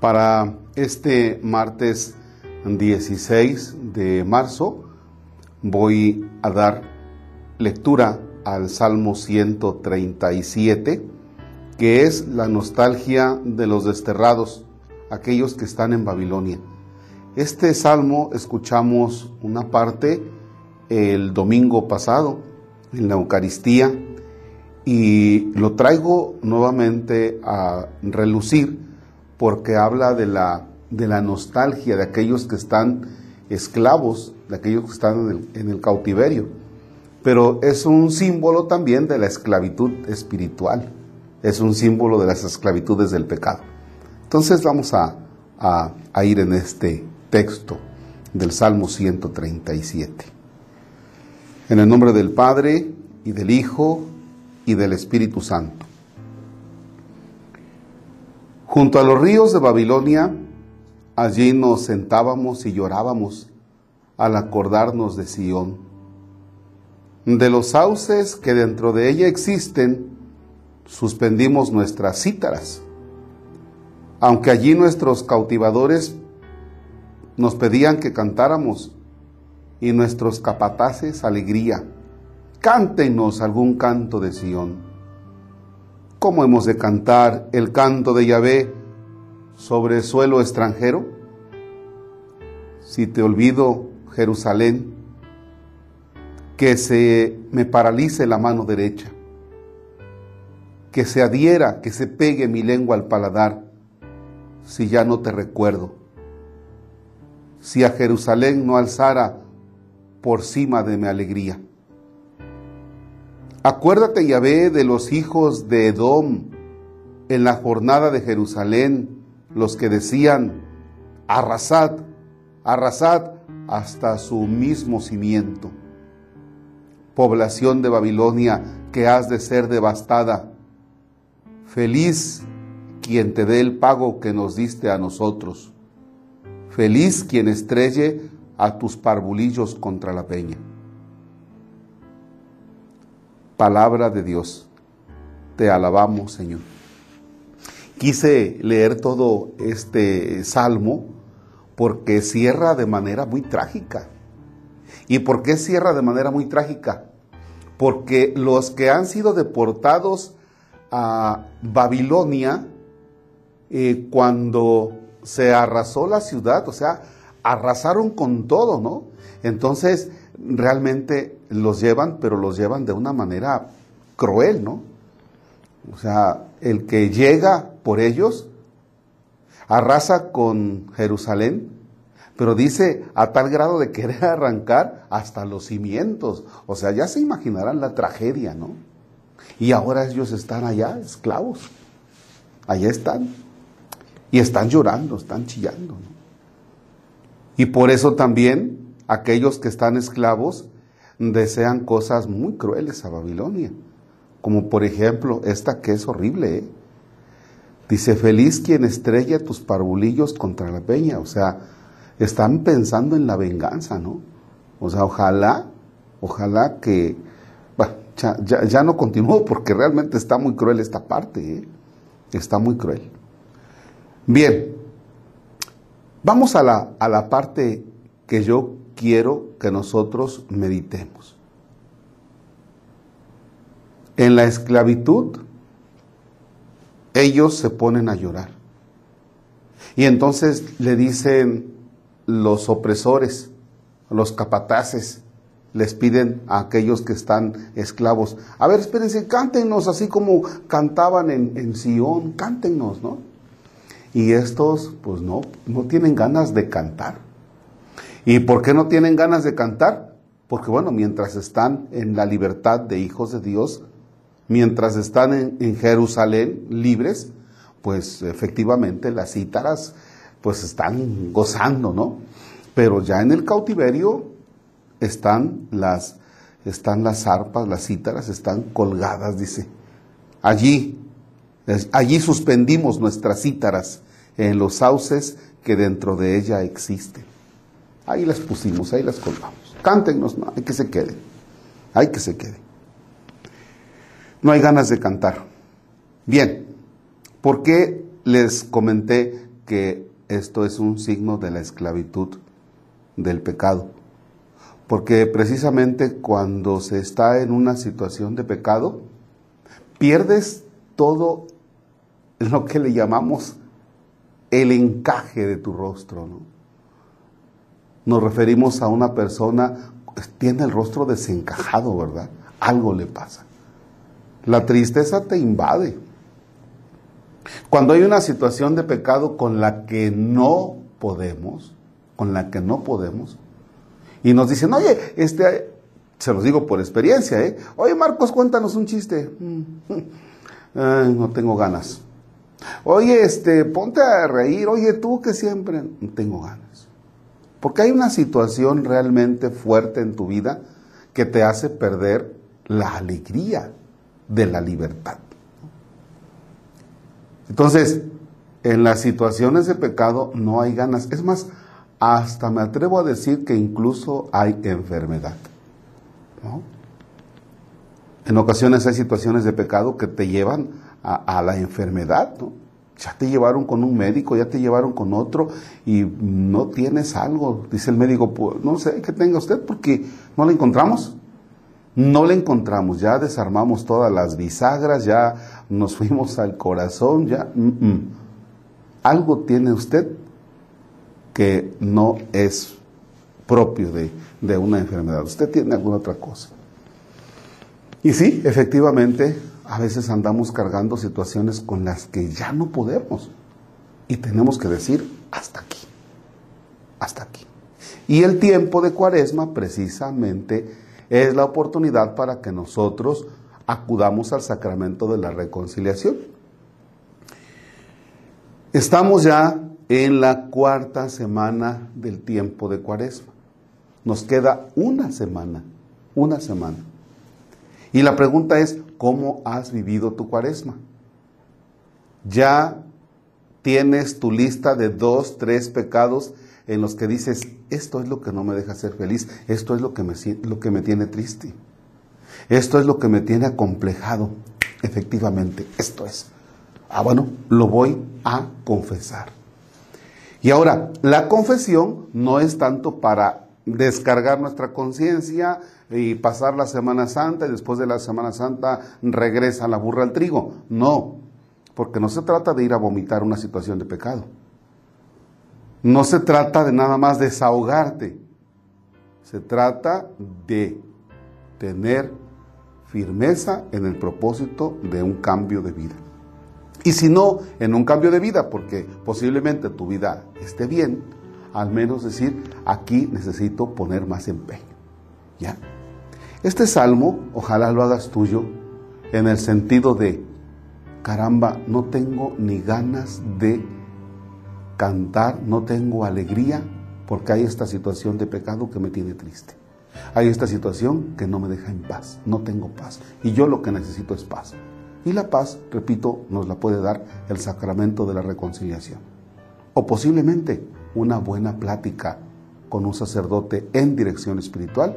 Para este martes 16 de marzo voy a dar lectura al Salmo 137, que es la nostalgia de los desterrados, aquellos que están en Babilonia. Este salmo escuchamos una parte el domingo pasado en la Eucaristía y lo traigo nuevamente a relucir porque habla de la, de la nostalgia de aquellos que están esclavos, de aquellos que están en el, cautiverio. Pero es un símbolo también de la esclavitud espiritual, es un símbolo de las esclavitudes del pecado. Entonces vamos a, a ir en este texto del Salmo 137. En el nombre del Padre y del Hijo y del Espíritu Santo. Junto a los ríos de Babilonia, allí nos sentábamos y llorábamos al acordarnos de Sión, de los sauces que dentro de ella existen, suspendimos nuestras cítaras, aunque allí nuestros cautivadores nos pedían que cantáramos y nuestros capataces alegría. Cántenos algún canto de Sión. ¿Cómo hemos de cantar el canto de Yahvé sobre suelo extranjero? Si te olvido, Jerusalén, que se me paralice la mano derecha, que se adhiera, que se pegue mi lengua al paladar, si ya no te recuerdo. Si a Jerusalén no alzara por cima de mi alegría. Acuérdate, Yahvé, de los hijos de Edom en la jornada de Jerusalén, los que decían, arrasad, arrasad hasta su mismo cimiento. Población de Babilonia que has de ser devastada. Feliz quien te dé el pago que nos diste a nosotros. Feliz quien estrelle a tus parvulillos contra la peña palabra de Dios. Te alabamos, Señor. Quise leer todo este salmo porque cierra de manera muy trágica. ¿Y por qué cierra de manera muy trágica? Porque los que han sido deportados a Babilonia, eh, cuando se arrasó la ciudad, o sea, arrasaron con todo, ¿no? Entonces, realmente los llevan, pero los llevan de una manera cruel, ¿no? O sea, el que llega por ellos arrasa con Jerusalén, pero dice a tal grado de querer arrancar hasta los cimientos. O sea, ya se imaginarán la tragedia, ¿no? Y ahora ellos están allá, esclavos. Allá están. Y están llorando, están chillando. ¿no? Y por eso también aquellos que están esclavos desean cosas muy crueles a Babilonia, como por ejemplo esta que es horrible. ¿eh? Dice, feliz quien estrella tus parvulillos contra la peña. O sea, están pensando en la venganza, ¿no? O sea, ojalá, ojalá que... Bueno, ya, no continúo porque realmente está muy cruel esta parte. ¿eh? Está muy cruel. Bien, vamos a la, a la parte que yo quiero que nosotros meditemos. En la esclavitud, ellos se ponen a llorar. Y entonces le dicen los opresores, los capataces, les piden a aquellos que están esclavos, a ver, espérense, cántenos así como cantaban en, en Sion, cántenos, ¿no? Y estos, pues no, no tienen ganas de cantar. ¿Y por qué no tienen ganas de cantar? Porque bueno, mientras están en la libertad de hijos de Dios, mientras están en, Jerusalén libres, pues efectivamente las cítaras pues están gozando, ¿no? Pero ya en el cautiverio están las, están las arpas, las cítaras están colgadas, dice. Allí, allí suspendimos nuestras cítaras en los sauces que dentro de ella existen. Ahí las pusimos, ahí las colgamos. Cántenos, no, hay que se queden. Hay que se queden. No hay ganas de cantar. Bien, ¿por qué les comenté que esto es un signo de la esclavitud del pecado. Porque precisamente cuando se está en una situación de pecado, pierdes todo lo que le llamamos el encaje de tu rostro. ¿no? Nos referimos a una persona, tiene el rostro desencajado, ¿verdad? Algo le pasa. La tristeza te invade. Cuando hay una situación de pecado con la que no podemos, con la que no podemos, y nos dicen, oye, este, se los digo por experiencia, ¿eh? Oye, Marcos, cuéntanos un chiste. no tengo ganas. Oye, este, ponte a reír. Oye, tú que siempre no tengo ganas. Porque hay una situación realmente fuerte en tu vida que te hace perder la alegría de la libertad. Entonces, en las situaciones de pecado no hay ganas. Es más, hasta me atrevo a decir que incluso hay enfermedad. En ocasiones hay situaciones de pecado que te llevan a, la enfermedad. Ya te llevaron con un médico, ya te llevaron con otro y no tienes algo. Dice el médico, pues, no sé qué tenga usted porque no la encontramos. No la encontramos, ya desarmamos todas las bisagras, ya nos fuimos al corazón, ya... Algo tiene usted que no es propio de, de una enfermedad. Usted tiene alguna otra cosa. Y sí, efectivamente, a veces andamos cargando situaciones con las que ya no podemos. Y tenemos que decir, hasta aquí, hasta aquí. Y el tiempo de cuaresma precisamente es la oportunidad para que nosotros acudamos al sacramento de la reconciliación. Estamos ya en la cuarta semana del tiempo de cuaresma. Nos queda una semana, una semana. Y la pregunta es, ¿cómo has vivido tu cuaresma? ¿Ya tienes tu lista de dos, tres pecados en los que dices, esto es lo que no me deja ser feliz, esto es lo que me, lo que me tiene triste, esto es lo que me tiene acomplejado. Efectivamente, esto es. Ah, bueno, lo voy a confesar. Y ahora, la confesión no es tanto para descargar nuestra conciencia y pasar la Semana Santa y después de la Semana Santa regresa la burra al trigo. No, porque no se trata de ir a vomitar una situación de pecado. No se trata de nada más desahogarte. Se trata de tener firmeza en el propósito de un cambio de vida. Y si no, en un cambio de vida, porque posiblemente tu vida esté bien, al menos decir, aquí necesito poner más empeño. ¿Ya? Este salmo, ojalá lo hagas tuyo, en el sentido de, caramba, no tengo ni ganas de cantar, no tengo alegría porque hay esta situación de pecado que me tiene triste. Hay esta situación que no me deja en paz, no tengo paz. Y yo lo que necesito es paz. Y la paz, repito, nos la puede dar el sacramento de la reconciliación. O posiblemente una buena plática con un sacerdote en dirección espiritual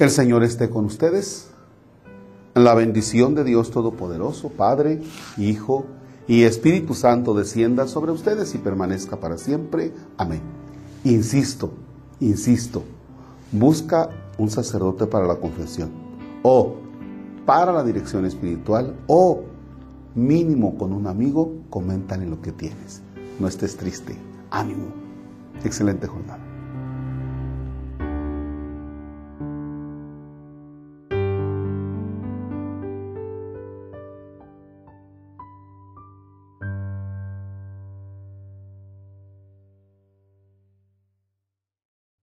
El Señor esté con ustedes. La bendición de Dios Todopoderoso, Padre, Hijo y Espíritu Santo descienda sobre ustedes y permanezca para siempre. Amén. Insisto, insisto, busca un sacerdote para la confesión o para la dirección espiritual o mínimo con un amigo, coméntale lo que tienes. No estés triste. Ánimo. Excelente jornada.